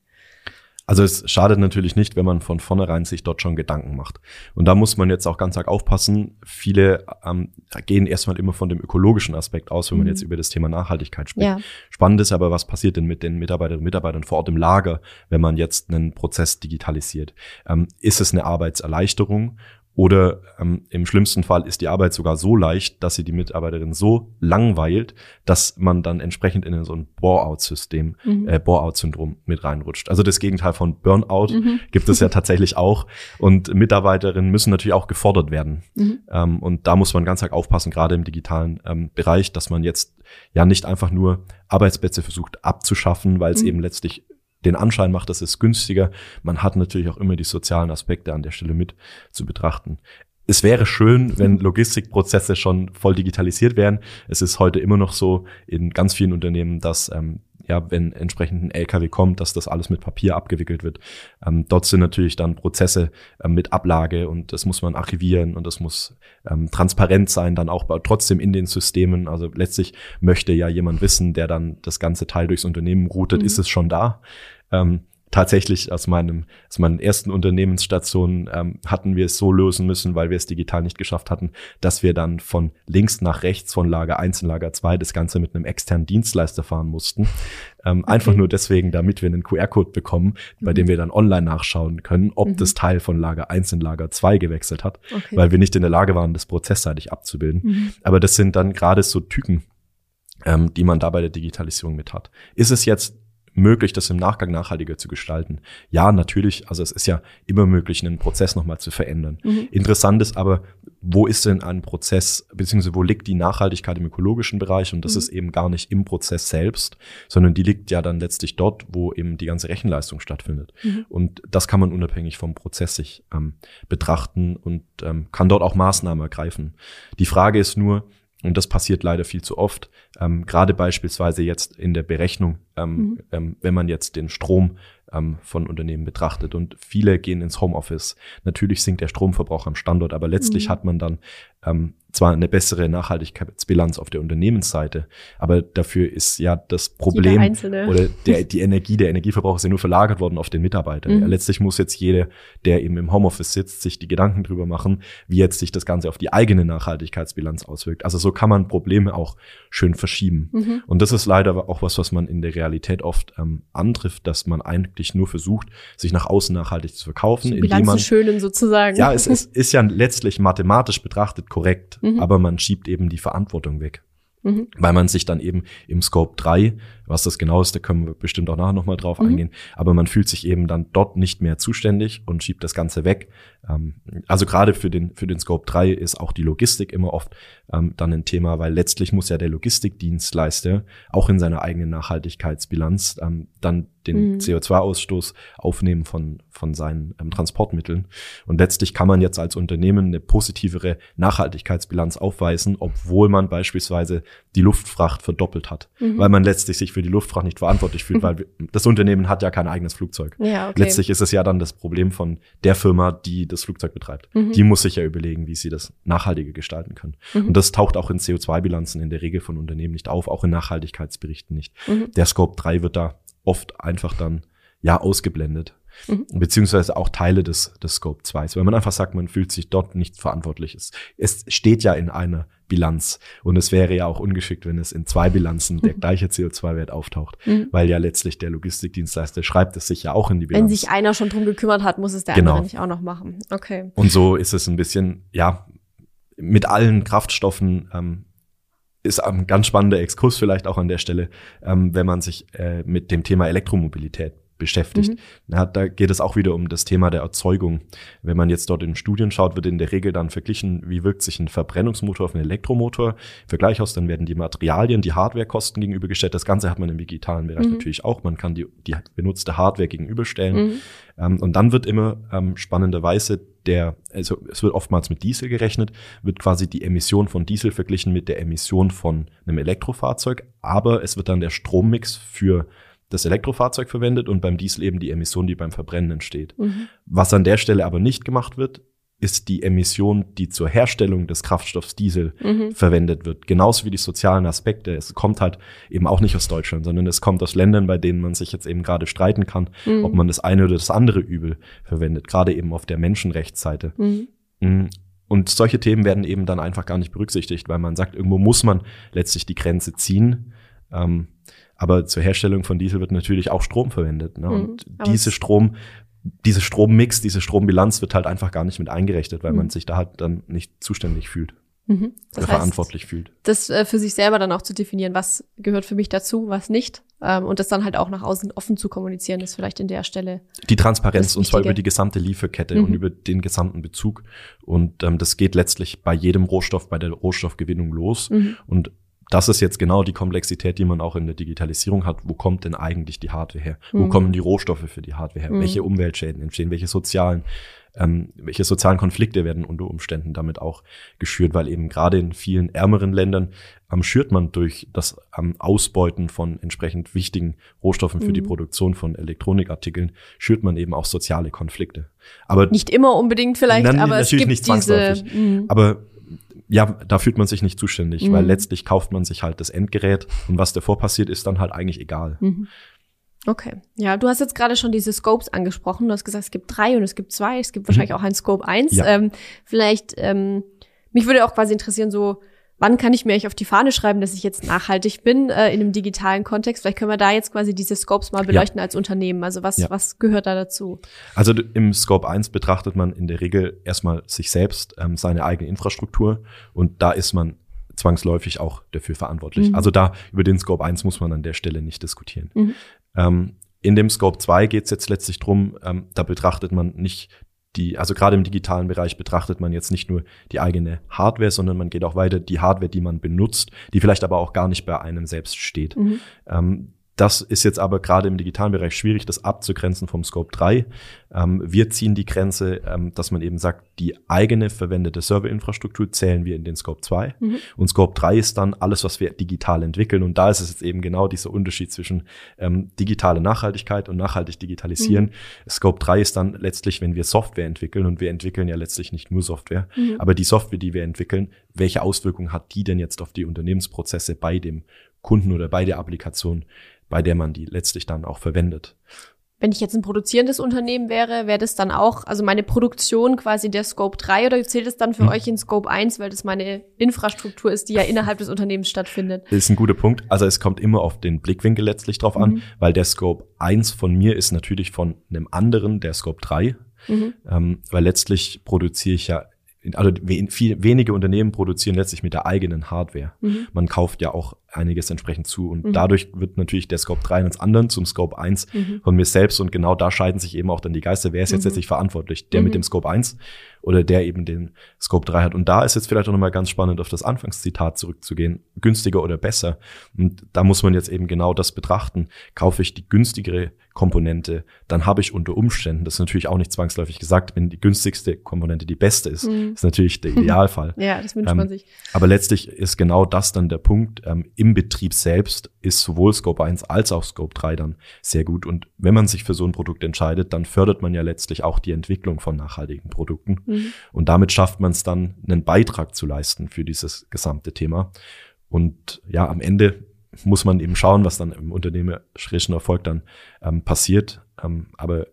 Speaker 1: Also es schadet natürlich nicht, wenn man von vornherein sich dort schon Gedanken macht. Und da muss man jetzt auch ganz arg aufpassen. Viele ähm, gehen erstmal immer von dem ökologischen Aspekt aus, wenn man mhm. jetzt über das Thema Nachhaltigkeit spricht. Ja. Spannend ist aber, was passiert denn mit den Mitarbeiterinnen und Mitarbeitern vor Ort im Lager, wenn man jetzt einen Prozess digitalisiert? Ähm, ist es eine Arbeitserleichterung oder ähm, im schlimmsten Fall ist die Arbeit sogar so leicht, dass sie die Mitarbeiterin so langweilt, dass man dann entsprechend in so ein Bore-out-System, mhm. äh, Bore-out-Syndrom mit reinrutscht. Also das Gegenteil von Burnout mhm. gibt es ja tatsächlich auch. Und Mitarbeiterinnen müssen natürlich auch gefordert werden. Mhm. Ähm, und da muss man ganz arg aufpassen, gerade im digitalen ähm, Bereich, dass man jetzt ja nicht einfach nur Arbeitsplätze versucht abzuschaffen, weil es mhm. eben letztlich den Anschein macht, das ist günstiger. Man hat natürlich auch immer die sozialen Aspekte an der Stelle mit zu betrachten. Es wäre schön, wenn Logistikprozesse schon voll digitalisiert wären. Es ist heute immer noch so in ganz vielen Unternehmen, dass ähm, ja, wenn entsprechend ein LKW kommt, dass das alles mit Papier abgewickelt wird. Ähm, dort sind natürlich dann Prozesse ähm, mit Ablage und das muss man archivieren und das muss ähm, transparent sein, dann auch bei, trotzdem in den Systemen. Also letztlich möchte ja jemand wissen, der dann das ganze Teil durchs Unternehmen routet, mhm. ist es schon da. Ähm, tatsächlich aus meinem aus meinen ersten Unternehmensstationen ähm, hatten wir es so lösen müssen, weil wir es digital nicht geschafft hatten, dass wir dann von links nach rechts von Lager 1 in Lager 2 das Ganze mit einem externen Dienstleister fahren mussten. Ähm, okay. Einfach nur deswegen, damit wir einen QR-Code bekommen, bei mhm. dem wir dann online nachschauen können, ob mhm. das Teil von Lager 1 in Lager 2 gewechselt hat, okay. weil wir nicht in der Lage waren, das prozessseitig abzubilden. Mhm. Aber das sind dann gerade so Typen, ähm, die man da bei der Digitalisierung mit hat. Ist es jetzt möglich, das im Nachgang nachhaltiger zu gestalten? Ja, natürlich. Also es ist ja immer möglich, einen Prozess nochmal zu verändern. Mhm. Interessant ist aber, wo ist denn ein Prozess, beziehungsweise wo liegt die Nachhaltigkeit im ökologischen Bereich? Und das mhm. ist eben gar nicht im Prozess selbst, sondern die liegt ja dann letztlich dort, wo eben die ganze Rechenleistung stattfindet. Mhm. Und das kann man unabhängig vom Prozess sich ähm, betrachten und ähm, kann dort auch Maßnahmen ergreifen. Die Frage ist nur, und das passiert leider viel zu oft, ähm, gerade beispielsweise jetzt in der Berechnung, ähm, mhm. ähm, wenn man jetzt den Strom ähm, von Unternehmen betrachtet und viele gehen ins Homeoffice. Natürlich sinkt der Stromverbrauch am Standort, aber letztlich mhm. hat man dann ähm, zwar eine bessere Nachhaltigkeitsbilanz auf der Unternehmensseite, aber dafür ist ja das Problem oder der, die Energie, der Energieverbrauch ist ja nur verlagert worden auf den Mitarbeiter. Mhm. Ja, letztlich muss jetzt jeder, der eben im Homeoffice sitzt, sich die Gedanken drüber machen, wie jetzt sich das Ganze auf die eigene Nachhaltigkeitsbilanz auswirkt. Also so kann man Probleme auch schön verschieben. Mhm. Und das ist leider auch was, was man in der Realität oft ähm, antrifft, dass man eigentlich nur versucht, sich nach außen nachhaltig zu verkaufen.
Speaker 2: Indem man, schönen sozusagen.
Speaker 1: Ja, es, es ist ja letztlich mathematisch betrachtet korrekt, mhm. aber man schiebt eben die Verantwortung weg. Mhm. Weil man sich dann eben im Scope 3, was das genau ist, da können wir bestimmt auch nachher nochmal drauf mhm. eingehen, aber man fühlt sich eben dann dort nicht mehr zuständig und schiebt das Ganze weg. Ähm, also gerade für den, für den Scope 3 ist auch die Logistik immer oft ähm, dann ein Thema, weil letztlich muss ja der Logistikdienstleister auch in seiner eigenen Nachhaltigkeitsbilanz ähm, dann den mhm. CO2-Ausstoß aufnehmen von, von seinen ähm, Transportmitteln. Und letztlich kann man jetzt als Unternehmen eine positivere Nachhaltigkeitsbilanz aufweisen, obwohl man beispielsweise die Luftfracht verdoppelt hat, mhm. weil man letztlich sich für die Luftfracht nicht verantwortlich fühlt, weil das Unternehmen hat ja kein eigenes Flugzeug. Ja, okay. Letztlich ist es ja dann das Problem von der Firma, die das Flugzeug betreibt. Mhm. Die muss sich ja überlegen, wie sie das nachhaltiger gestalten können. Mhm. Und das taucht auch in CO2-Bilanzen in der Regel von Unternehmen nicht auf, auch in Nachhaltigkeitsberichten nicht. Mhm. Der Scope 3 wird da oft einfach dann ja ausgeblendet. Mhm. Beziehungsweise auch Teile des, des Scope 2, weil man einfach sagt, man fühlt sich dort nicht verantwortlich. Es, es steht ja in einer Bilanz und es wäre ja auch ungeschickt, wenn es in zwei Bilanzen der gleiche CO2-Wert auftaucht, mhm. weil ja letztlich der Logistikdienstleister schreibt es sich ja auch in die Bilanz.
Speaker 2: Wenn sich einer schon drum gekümmert hat, muss es der genau. andere nicht auch noch machen. Okay.
Speaker 1: Und so ist es ein bisschen, ja, mit allen Kraftstoffen ähm, ist ein ganz spannender Exkurs vielleicht auch an der Stelle, ähm, wenn man sich äh, mit dem Thema Elektromobilität beschäftigt. Mhm. Na, da geht es auch wieder um das Thema der Erzeugung. Wenn man jetzt dort in Studien schaut, wird in der Regel dann verglichen, wie wirkt sich ein Verbrennungsmotor auf einen Elektromotor. Vergleich aus, dann werden die Materialien, die Hardwarekosten gegenübergestellt. Das Ganze hat man im digitalen Bereich mhm. natürlich auch. Man kann die, die benutzte Hardware gegenüberstellen. Mhm. Ähm, und dann wird immer ähm, spannenderweise der, also es wird oftmals mit Diesel gerechnet, wird quasi die Emission von Diesel verglichen mit der Emission von einem Elektrofahrzeug, aber es wird dann der Strommix für das Elektrofahrzeug verwendet und beim Diesel eben die Emission, die beim Verbrennen entsteht. Mhm. Was an der Stelle aber nicht gemacht wird, ist die Emission, die zur Herstellung des Kraftstoffs Diesel mhm. verwendet wird. Genauso wie die sozialen Aspekte. Es kommt halt eben auch nicht aus Deutschland, sondern es kommt aus Ländern, bei denen man sich jetzt eben gerade streiten kann, mhm. ob man das eine oder das andere Übel verwendet, gerade eben auf der Menschenrechtsseite. Mhm. mhm. Und solche Themen werden eben dann einfach gar nicht berücksichtigt, weil man sagt, irgendwo muss man letztlich die Grenze ziehen. Ähm, aber zur Herstellung von Diesel wird natürlich auch Strom verwendet. Ne? Mhm, und diese Strom, diese Strommix, diese Strombilanz wird halt einfach gar nicht mit eingerechnet, weil mhm. man sich da halt dann nicht zuständig fühlt. Mhm. Das oder heißt, verantwortlich fühlt.
Speaker 2: Das äh, für sich selber dann auch zu definieren, was gehört für mich dazu, was nicht. Ähm, und das dann halt auch nach außen offen zu kommunizieren, ist vielleicht in der Stelle.
Speaker 1: Die Transparenz und zwar über die gesamte Lieferkette mhm. und über den gesamten Bezug. Und ähm, das geht letztlich bei jedem Rohstoff, bei der Rohstoffgewinnung los. Mhm. Und das ist jetzt genau die Komplexität, die man auch in der Digitalisierung hat. Wo kommt denn eigentlich die Hardware her? Wo
Speaker 2: Mhm.
Speaker 1: kommen die Rohstoffe für die Hardware her?
Speaker 2: Mhm.
Speaker 1: Welche Umweltschäden entstehen? Welche sozialen, ähm, welche sozialen Konflikte werden unter Umständen damit auch geschürt? Weil eben gerade in vielen ärmeren Ländern ähm, schürt man durch das ähm, Ausbeuten von entsprechend wichtigen Rohstoffen für die
Speaker 2: Mhm.
Speaker 1: Produktion von Elektronikartikeln, schürt man eben auch soziale Konflikte. Aber
Speaker 2: Nicht immer unbedingt vielleicht,
Speaker 1: Nein,
Speaker 2: aber es
Speaker 1: natürlich
Speaker 2: gibt
Speaker 1: nicht
Speaker 2: diese.
Speaker 1: zwangsläufig.
Speaker 2: Mhm.
Speaker 1: Aber ja, da fühlt man sich nicht zuständig,
Speaker 2: Mhm.
Speaker 1: weil letztlich kauft man sich halt das Endgerät und was davor passiert, ist dann halt eigentlich egal.
Speaker 2: Mhm. Okay. Ja, du hast jetzt gerade schon diese Scopes angesprochen. Du hast gesagt, es gibt drei und es gibt zwei. Es gibt wahrscheinlich auch ein Scope 1.
Speaker 1: Mhm. Ja.
Speaker 2: Ähm, vielleicht, ähm, mich würde auch quasi interessieren, so, wann kann ich mir eigentlich auf die Fahne schreiben, dass ich jetzt nachhaltig bin äh, in einem digitalen Kontext? Vielleicht können wir da jetzt quasi diese Scopes mal beleuchten als Unternehmen. Also was,
Speaker 1: Ja.
Speaker 2: was gehört da dazu?
Speaker 1: Also im Scope 1 betrachtet man in der Regel erstmal sich selbst, ähm, seine eigene Infrastruktur und da ist man zwangsläufig auch dafür verantwortlich.
Speaker 2: Mhm.
Speaker 1: Also da über den Scope 1 muss man an der Stelle nicht diskutieren.
Speaker 2: Mhm.
Speaker 1: Ähm, in dem Scope 2 geht es jetzt letztlich drum, ähm, da betrachtet man nicht die, also gerade im digitalen Bereich betrachtet man jetzt nicht nur die eigene Hardware, sondern man geht auch weiter die Hardware, die man benutzt, die vielleicht aber auch gar nicht bei einem selbst steht.
Speaker 2: Mhm.
Speaker 1: Ähm, das ist jetzt aber gerade im digitalen Bereich schwierig, das abzugrenzen vom Scope 3. Ähm, wir ziehen die Grenze, ähm, dass man eben sagt, die eigene verwendete Serverinfrastruktur zählen wir in den Scope 2.
Speaker 2: Mhm.
Speaker 1: Und Scope 3 ist dann alles, was wir digital entwickeln. Und da ist es jetzt eben genau dieser Unterschied zwischen ähm, digitale Nachhaltigkeit und nachhaltig digitalisieren. Scope 3 ist dann letztlich, wenn wir Software entwickeln, und wir entwickeln ja letztlich nicht nur Software,
Speaker 2: Mhm.
Speaker 1: aber die Software, die wir entwickeln, welche Auswirkungen hat die denn jetzt auf die Unternehmensprozesse bei dem Kunden oder bei der Applikation, bei der man die letztlich dann auch verwendet?
Speaker 2: Wenn ich jetzt ein produzierendes Unternehmen wäre, wäre das dann auch, also meine Produktion quasi der Scope 3 oder zählt es dann für
Speaker 1: Hm.
Speaker 2: euch in Scope 1, weil das meine Infrastruktur ist, die ja innerhalb des Unternehmens stattfindet?
Speaker 1: Das ist ein guter Punkt. Also es kommt immer auf den Blickwinkel letztlich drauf an,
Speaker 2: Mhm.
Speaker 1: weil der Scope 1 von mir ist natürlich von einem anderen, der Scope 3.
Speaker 2: Mhm.
Speaker 1: Ähm, weil letztlich produziere ich ja, also viel, wenige Unternehmen produzieren letztlich mit der eigenen Hardware.
Speaker 2: Mhm.
Speaker 1: Man kauft ja auch einiges entsprechend zu und
Speaker 2: Mhm.
Speaker 1: dadurch wird natürlich der Scope 3 ins anderen zum Scope 1
Speaker 2: Mhm.
Speaker 1: von mir selbst und genau da scheiden sich eben auch dann die Geister. Wer ist jetzt
Speaker 2: Mhm.
Speaker 1: letztlich verantwortlich? Der
Speaker 2: Mhm.
Speaker 1: mit dem Scope 1 oder der eben den Scope 3 hat? Und da ist jetzt vielleicht auch nochmal ganz spannend, auf das Anfangszitat zurückzugehen. Günstiger oder besser? Und da muss man jetzt eben genau das betrachten. Kaufe ich die günstigere Komponente, dann habe ich unter Umständen, das ist natürlich auch nicht zwangsläufig gesagt, wenn die günstigste Komponente die beste ist,
Speaker 2: Mhm.
Speaker 1: ist natürlich der Idealfall.
Speaker 2: Ja, das wünscht
Speaker 1: Ähm,
Speaker 2: man sich.
Speaker 1: Aber letztlich ist genau das dann der Punkt. Ähm, Im Betrieb selbst ist sowohl Scope 1 als auch Scope 3 dann sehr gut. Und wenn man sich für so ein Produkt entscheidet, dann fördert man ja letztlich auch die Entwicklung von nachhaltigen Produkten.
Speaker 2: Mhm.
Speaker 1: Und damit schafft man es dann, einen Beitrag zu leisten für dieses gesamte Thema. Und ja, am Ende muss man eben schauen, was dann im unternehmerischen Erfolg dann ähm, passiert. Ähm, aber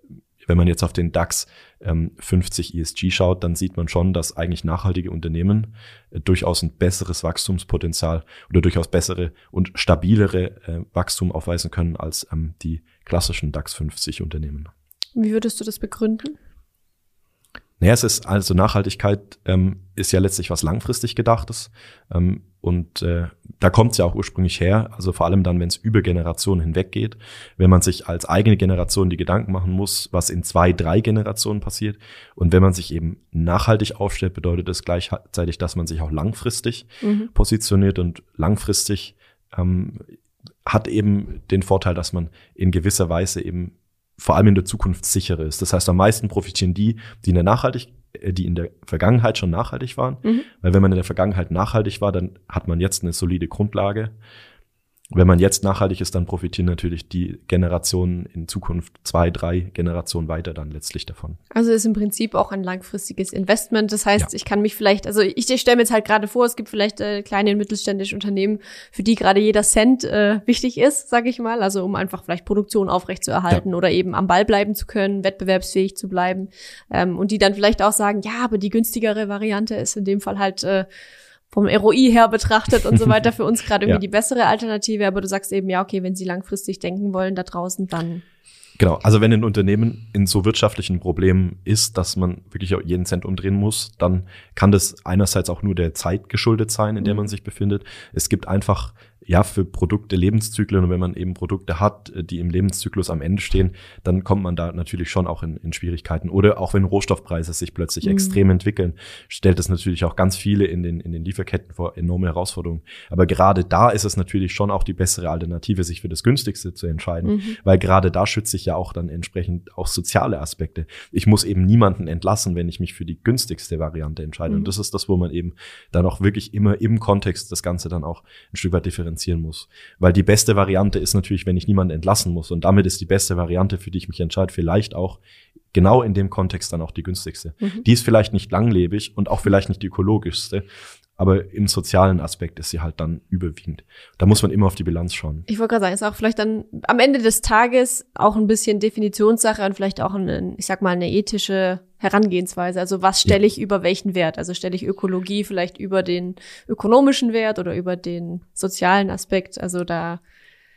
Speaker 1: wenn man jetzt auf den DAX ähm, 50 ESG schaut, dann sieht man schon, dass eigentlich nachhaltige Unternehmen äh, durchaus ein besseres Wachstumspotenzial oder durchaus bessere und stabilere äh, Wachstum aufweisen können als ähm, die klassischen DAX 50 Unternehmen.
Speaker 2: Wie würdest du das begründen?
Speaker 1: Naja, es ist also Nachhaltigkeit ähm, ist ja letztlich was langfristig gedachtes. Ähm, und äh, da kommt es ja auch ursprünglich her, also vor allem dann, wenn es über Generationen hinweg geht, wenn man sich als eigene Generation die Gedanken machen muss, was in zwei, drei Generationen passiert. Und wenn man sich eben nachhaltig aufstellt, bedeutet das gleichzeitig, dass man sich auch langfristig
Speaker 2: Mhm.
Speaker 1: positioniert und langfristig ähm, hat eben den Vorteil, dass man in gewisser Weise eben vor allem in der Zukunft sicherer ist. Das heißt, am meisten profitieren die, die in der nachhaltig, die in der Vergangenheit schon nachhaltig waren.
Speaker 2: Mhm.
Speaker 1: Weil wenn man in der Vergangenheit nachhaltig war, dann hat man jetzt eine solide Grundlage. Wenn man jetzt nachhaltig ist, dann profitieren natürlich die Generationen in Zukunft zwei, drei Generationen weiter dann letztlich davon.
Speaker 2: Also ist im Prinzip auch ein langfristiges Investment. Das heißt,
Speaker 1: Ja.
Speaker 2: ich kann mich vielleicht, also ich, ich stelle mir jetzt halt gerade vor, es gibt vielleicht äh, kleine und mittelständische Unternehmen, für die gerade jeder Cent äh, wichtig ist, sage ich mal. Also um einfach vielleicht Produktion aufrechtzuerhalten oder eben am Ball bleiben zu können, wettbewerbsfähig zu bleiben. Ähm, und die dann vielleicht auch sagen, ja, aber die günstigere Variante ist in dem Fall halt äh, vom ROI her betrachtet und so weiter für uns gerade irgendwie
Speaker 1: Ja.
Speaker 2: die bessere Alternative. Aber du sagst eben, ja, okay, wenn sie langfristig denken wollen da draußen, dann
Speaker 1: Genau, also wenn ein Unternehmen in so wirtschaftlichen Problemen ist, dass man wirklich auch jeden Cent umdrehen muss, dann kann das einerseits auch nur der Zeit geschuldet sein, in der
Speaker 2: Mhm.
Speaker 1: man sich befindet. Es gibt einfach ja, für Produkte Lebenszyklen und wenn man eben Produkte hat, äh, die im Lebenszyklus am Ende stehen, dann kommt man da natürlich schon auch in, in Schwierigkeiten. Oder auch wenn Rohstoffpreise sich plötzlich mhm. extrem entwickeln, stellt das natürlich auch ganz viele in den, in den Lieferketten vor enorme Herausforderungen. Aber gerade da ist es natürlich schon auch die bessere Alternative, sich für das günstigste zu entscheiden, mhm. weil gerade da schütze ich ja auch dann entsprechend auch soziale Aspekte. Ich muss eben niemanden entlassen, wenn ich mich für die günstigste Variante entscheide. Mhm. Und das ist das, wo man eben dann auch wirklich immer im Kontext das Ganze dann auch ein Stück weit differenziert differenzieren muss. Weil die beste Variante ist natürlich, wenn ich niemanden entlassen muss. Und damit ist die beste Variante, für die ich mich entscheide, vielleicht auch genau in dem Kontext dann auch die günstigste. Mhm. Die ist vielleicht nicht langlebig und auch vielleicht nicht die ökologischste, aber im sozialen Aspekt ist sie halt dann überwiegend. Da muss man immer auf die Bilanz schauen.
Speaker 2: Ich wollte gerade sagen, ist auch vielleicht dann am Ende des Tages auch ein bisschen Definitionssache und vielleicht auch eine, ich sag mal, eine ethische Herangehensweise. Also was stelle ja. ich über welchen Wert? Also stelle ich Ökologie vielleicht über den ökonomischen Wert oder über den sozialen Aspekt? Also da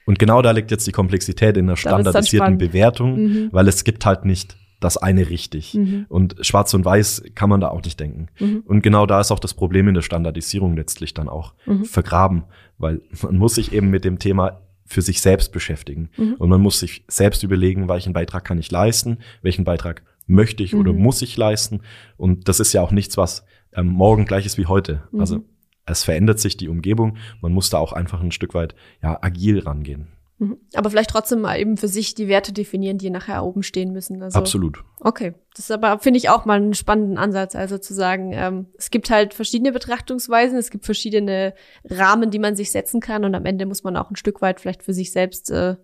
Speaker 1: und genau da liegt jetzt die Komplexität in der standardisierten Bewertung, mhm. weil es gibt halt nicht das eine richtig. Mhm. Und schwarz und weiß kann man da auch nicht denken. Mhm. Und genau da ist auch das Problem in der Standardisierung letztlich dann auch mhm. vergraben, weil man muss sich eben mit dem Thema für sich selbst beschäftigen. Mhm. Und man muss sich selbst überlegen, welchen Beitrag kann ich leisten, welchen Beitrag möchte ich oder mhm. muss ich leisten. Und das ist ja auch nichts, was ähm, morgen gleich ist wie heute. Mhm. Also es verändert sich die Umgebung. Man muss da auch einfach ein Stück weit ja agil rangehen.
Speaker 2: Mhm. Aber vielleicht trotzdem mal eben für sich die Werte definieren, die nachher oben stehen müssen.
Speaker 1: Also, Absolut.
Speaker 2: Okay, das ist aber, finde ich, auch mal einen spannenden Ansatz. Also zu sagen, ähm, es gibt halt verschiedene Betrachtungsweisen, es gibt verschiedene Rahmen, die man sich setzen kann und am Ende muss man auch ein Stück weit vielleicht für sich selbst äh,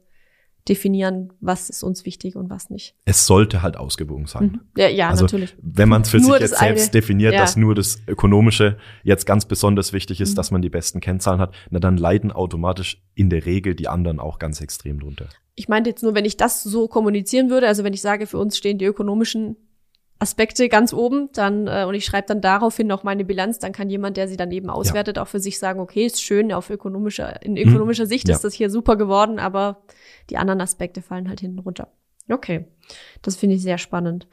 Speaker 2: definieren, was ist uns wichtig und was nicht.
Speaker 1: Es sollte halt ausgewogen sein. Mhm.
Speaker 2: Ja, ja also, natürlich.
Speaker 1: Wenn man es für nur sich jetzt selbst eine, definiert, ja. dass nur das Ökonomische jetzt ganz besonders wichtig ist, mhm. dass man die besten Kennzahlen hat, na dann leiden automatisch in der Regel die anderen auch ganz extrem drunter.
Speaker 2: Ich meinte jetzt nur, wenn ich das so kommunizieren würde, also wenn ich sage, für uns stehen die ökonomischen Aspekte ganz oben, dann äh, und ich schreibe dann daraufhin noch meine Bilanz, dann kann jemand, der sie dann eben auswertet, ja. auch für sich sagen, okay, ist schön, auf ökonomischer, in mhm. ökonomischer Sicht ja. ist das hier super geworden, aber die anderen Aspekte fallen halt hinten runter. Okay, das finde ich sehr spannend.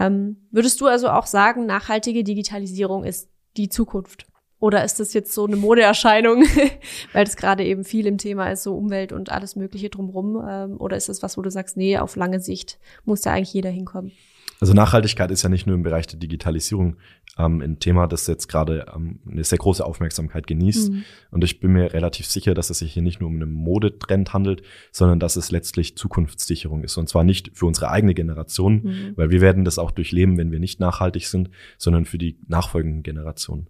Speaker 2: Ähm, würdest du also auch sagen, nachhaltige Digitalisierung ist die Zukunft? Oder ist das jetzt so eine Modeerscheinung, weil das gerade eben viel im Thema ist, so Umwelt und alles Mögliche drumherum? Ähm, oder ist das was, wo du sagst, nee, auf lange Sicht muss da eigentlich jeder hinkommen?
Speaker 1: Also Nachhaltigkeit ist ja nicht nur im Bereich der Digitalisierung ähm, ein Thema, das jetzt gerade ähm, eine sehr große Aufmerksamkeit genießt. Mhm. Und ich bin mir relativ sicher, dass es sich hier nicht nur um einen Modetrend handelt, sondern dass es letztlich Zukunftssicherung ist. Und zwar nicht für unsere eigene Generation, mhm. weil wir werden das auch durchleben, wenn wir nicht nachhaltig sind, sondern für die nachfolgenden Generationen.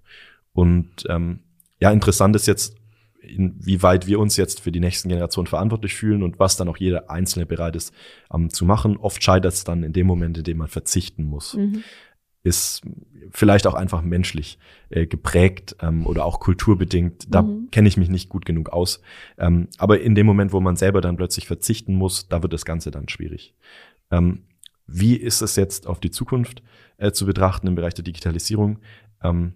Speaker 1: Und ähm, ja, interessant ist jetzt inwieweit wir uns jetzt für die nächsten Generationen verantwortlich fühlen und was dann auch jeder Einzelne bereit ist ähm, zu machen. Oft scheitert es dann in dem Moment, in dem man verzichten muss. Mhm. Ist vielleicht auch einfach menschlich äh, geprägt ähm, oder auch kulturbedingt. Da mhm. kenne ich mich nicht gut genug aus. Ähm, aber in dem Moment, wo man selber dann plötzlich verzichten muss, da wird das Ganze dann schwierig. Ähm, wie ist es jetzt auf die Zukunft äh, zu betrachten im Bereich der Digitalisierung? Ähm,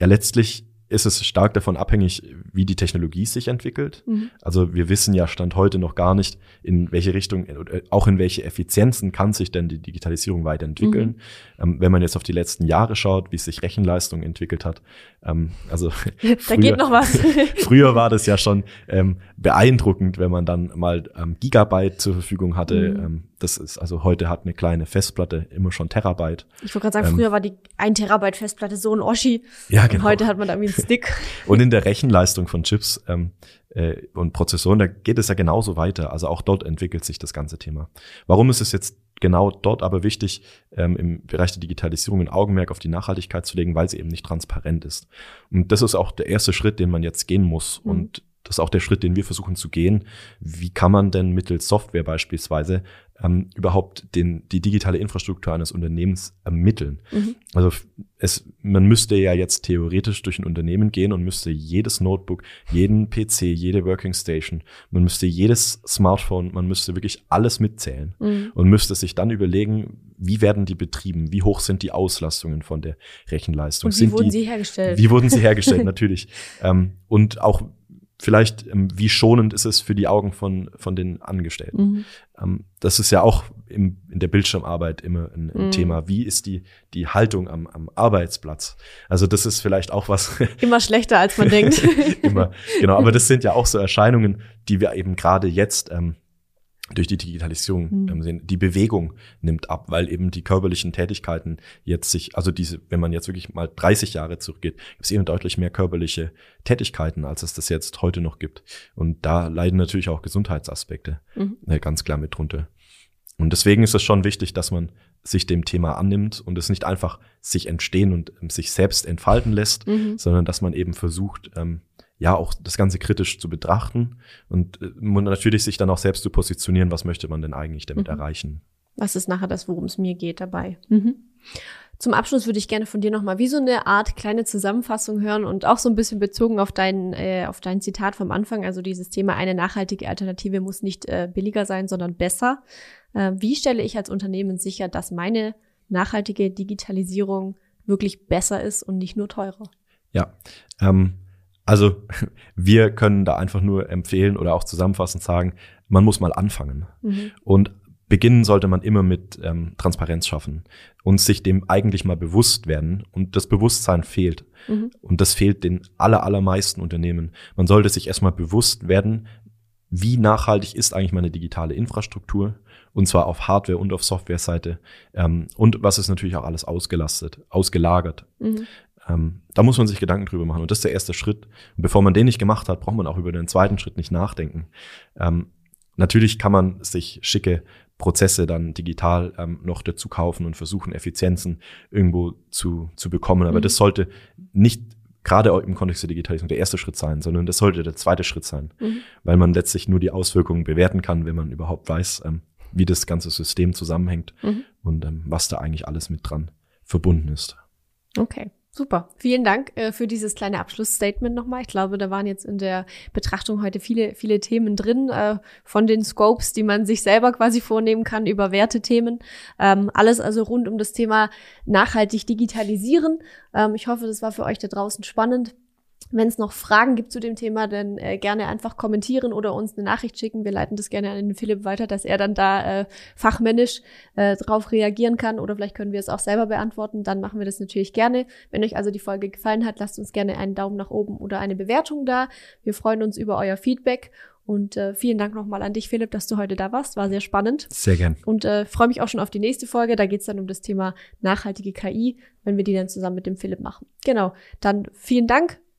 Speaker 1: ja, letztlich ist es stark davon abhängig, wie die Technologie sich entwickelt. Mhm. Also wir wissen ja Stand heute noch gar nicht, in welche Richtung, äh, auch in welche Effizienzen kann sich denn die Digitalisierung weiterentwickeln. Mhm. Ähm, wenn man jetzt auf die letzten Jahre schaut, wie sich Rechenleistung entwickelt hat. Ähm, also
Speaker 2: da früher, geht noch was.
Speaker 1: früher war das ja schon ähm, beeindruckend, wenn man dann mal ähm, Gigabyte zur Verfügung hatte. Mhm. Ähm, das ist, also heute hat eine kleine Festplatte immer schon Terabyte.
Speaker 2: Ich wollte gerade sagen, ähm, früher war die ein Terabyte Festplatte so ein Oschi.
Speaker 1: Ja, genau.
Speaker 2: Und heute hat man da irgendwie Stick.
Speaker 1: und in der Rechenleistung von Chips ähm, äh, und Prozessoren, da geht es ja genauso weiter. Also auch dort entwickelt sich das ganze Thema. Warum ist es jetzt genau dort aber wichtig, ähm, im Bereich der Digitalisierung ein Augenmerk auf die Nachhaltigkeit zu legen, weil sie eben nicht transparent ist. Und das ist auch der erste Schritt, den man jetzt gehen muss. Mhm. Und das ist auch der Schritt, den wir versuchen zu gehen. Wie kann man denn mittels Software beispielsweise ähm, überhaupt den, die digitale Infrastruktur eines Unternehmens ermitteln. Mhm. Also es, man müsste ja jetzt theoretisch durch ein Unternehmen gehen und müsste jedes Notebook, jeden PC, jede Working Station, man müsste jedes Smartphone, man müsste wirklich alles mitzählen mhm. und müsste sich dann überlegen, wie werden die betrieben, wie hoch sind die Auslastungen von der Rechenleistung.
Speaker 2: Und wie
Speaker 1: sind
Speaker 2: wurden
Speaker 1: die,
Speaker 2: sie hergestellt?
Speaker 1: Wie wurden sie hergestellt, natürlich. Ähm, und auch vielleicht, ähm, wie schonend ist es für die Augen von, von den Angestellten. Mhm. Ähm, das ist ja auch im, in der Bildschirmarbeit immer ein, ein mhm. Thema. Wie ist die, die Haltung am, am Arbeitsplatz? Also das ist vielleicht auch was.
Speaker 2: Immer schlechter, als man denkt.
Speaker 1: immer, genau. Aber das sind ja auch so Erscheinungen, die wir eben gerade jetzt ähm, durch die Digitalisierung mhm. sehen. Die Bewegung nimmt ab, weil eben die körperlichen Tätigkeiten jetzt sich, also diese, wenn man jetzt wirklich mal 30 Jahre zurückgeht, gibt es eben deutlich mehr körperliche Tätigkeiten, als es das jetzt heute noch gibt. Und da leiden natürlich auch Gesundheitsaspekte mhm. Äh, ganz klar mit drunter. Und deswegen ist es schon wichtig, dass man sich dem Thema annimmt und es nicht einfach sich entstehen und ähm, sich selbst entfalten lässt, mhm. sondern dass man eben versucht, ähm, ja auch das Ganze kritisch zu betrachten und äh, natürlich sich dann auch selbst zu positionieren, was möchte man denn eigentlich damit mhm. erreichen.
Speaker 2: Was ist nachher das, worum es mir geht dabei? Mhm. Zum Abschluss würde ich gerne von dir nochmal wie so eine Art kleine Zusammenfassung hören und auch so ein bisschen bezogen auf dein, äh, auf dein Zitat vom Anfang, also dieses Thema, eine nachhaltige Alternative muss nicht äh, billiger sein, sondern besser. Äh, wie stelle ich als Unternehmen sicher, dass meine nachhaltige Digitalisierung wirklich besser ist und nicht nur teurer?
Speaker 1: Ja, ähm, also wir können da einfach nur empfehlen oder auch zusammenfassend sagen, man muss mal anfangen. Mhm. Und beginnen sollte man immer mit ähm, Transparenz schaffen und sich dem eigentlich mal bewusst werden. Und das Bewusstsein fehlt. Mhm. Und das fehlt den aller, allermeisten Unternehmen. Man sollte sich erstmal bewusst werden, wie nachhaltig ist eigentlich meine digitale Infrastruktur und zwar auf Hardware und auf Softwareseite ähm, und was ist natürlich auch alles ausgelastet, ausgelagert. Mhm. Ähm, da muss man sich Gedanken drüber machen und das ist der erste Schritt. Und bevor man den nicht gemacht hat, braucht man auch über den zweiten Schritt nicht nachdenken. Ähm, natürlich kann man sich schicke Prozesse dann digital ähm, noch dazu kaufen und versuchen, Effizienzen irgendwo zu, zu bekommen. Aber mhm. das sollte nicht gerade im Kontext der Digitalisierung der erste Schritt sein, sondern das sollte der zweite Schritt sein, mhm. weil man letztlich nur die Auswirkungen bewerten kann, wenn man überhaupt weiß, ähm, wie das ganze System zusammenhängt mhm. und ähm, was da eigentlich alles mit dran verbunden ist.
Speaker 2: Okay. Super. Vielen Dank äh, für dieses kleine Abschlussstatement nochmal. Ich glaube, da waren jetzt in der Betrachtung heute viele, viele Themen drin, äh, von den Scopes, die man sich selber quasi vornehmen kann, über Wertethemen. Ähm, alles also rund um das Thema nachhaltig digitalisieren. Ähm, ich hoffe, das war für euch da draußen spannend. Wenn es noch Fragen gibt zu dem Thema, dann äh, gerne einfach kommentieren oder uns eine Nachricht schicken. Wir leiten das gerne an den Philipp weiter, dass er dann da äh, fachmännisch äh, drauf reagieren kann oder vielleicht können wir es auch selber beantworten. Dann machen wir das natürlich gerne. Wenn euch also die Folge gefallen hat, lasst uns gerne einen Daumen nach oben oder eine Bewertung da. Wir freuen uns über euer Feedback und äh, vielen Dank nochmal an dich, Philipp, dass du heute da warst. War sehr spannend.
Speaker 1: Sehr gern.
Speaker 2: Und äh, freue mich auch schon auf die nächste Folge. Da geht's dann um das Thema nachhaltige KI, wenn wir die dann zusammen mit dem Philipp machen. Genau. Dann vielen Dank